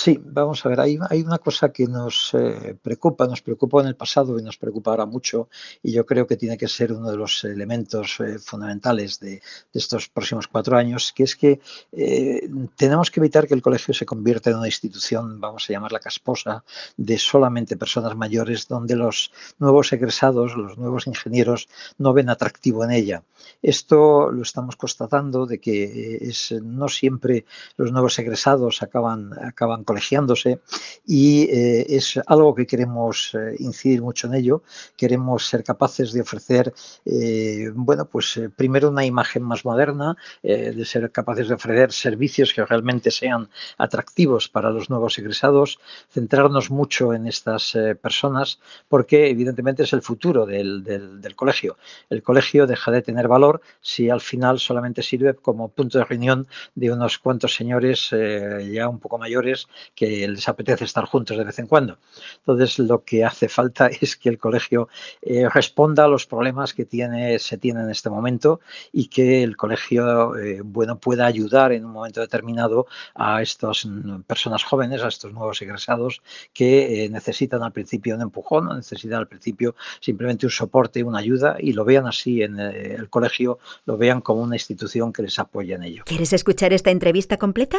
Sí, vamos a ver, hay, una cosa que nos eh, preocupa, nos preocupó en el pasado y nos preocupa ahora mucho, y yo creo que tiene que ser uno de los elementos eh, fundamentales de, de, estos próximos cuatro años, que es que eh, tenemos que evitar que el colegio se convierta en una institución, vamos a llamarla casposa, de solamente personas mayores, donde los nuevos egresados, los nuevos ingenieros, no ven atractivo en ella. Esto lo estamos constatando de que es, no siempre los nuevos egresados acaban, acaban colegiándose y eh, es algo que queremos eh, incidir mucho en ello. Queremos ser capaces de ofrecer, eh, bueno, pues primero una imagen más moderna, de ser capaces de ofrecer servicios que realmente sean atractivos para los nuevos egresados, centrarnos mucho en estas personas porque evidentemente es el futuro del, del, colegio. El colegio deja de tener valor si al final solamente sirve como punto de reunión de unos cuantos señores ya un poco mayores que les apetece estar juntos de vez en cuando. Entonces, lo que hace falta es que el colegio eh, responda a los problemas que tiene, se tienen en este momento y que el colegio eh, bueno, pueda ayudar en un momento determinado a estas personas jóvenes, a estos nuevos egresados que eh, necesitan al principio un empujón, necesitan al principio simplemente un soporte, una ayuda y lo vean así en el colegio, lo vean como una institución que les apoya en ello. ¿Quieres escuchar esta entrevista completa?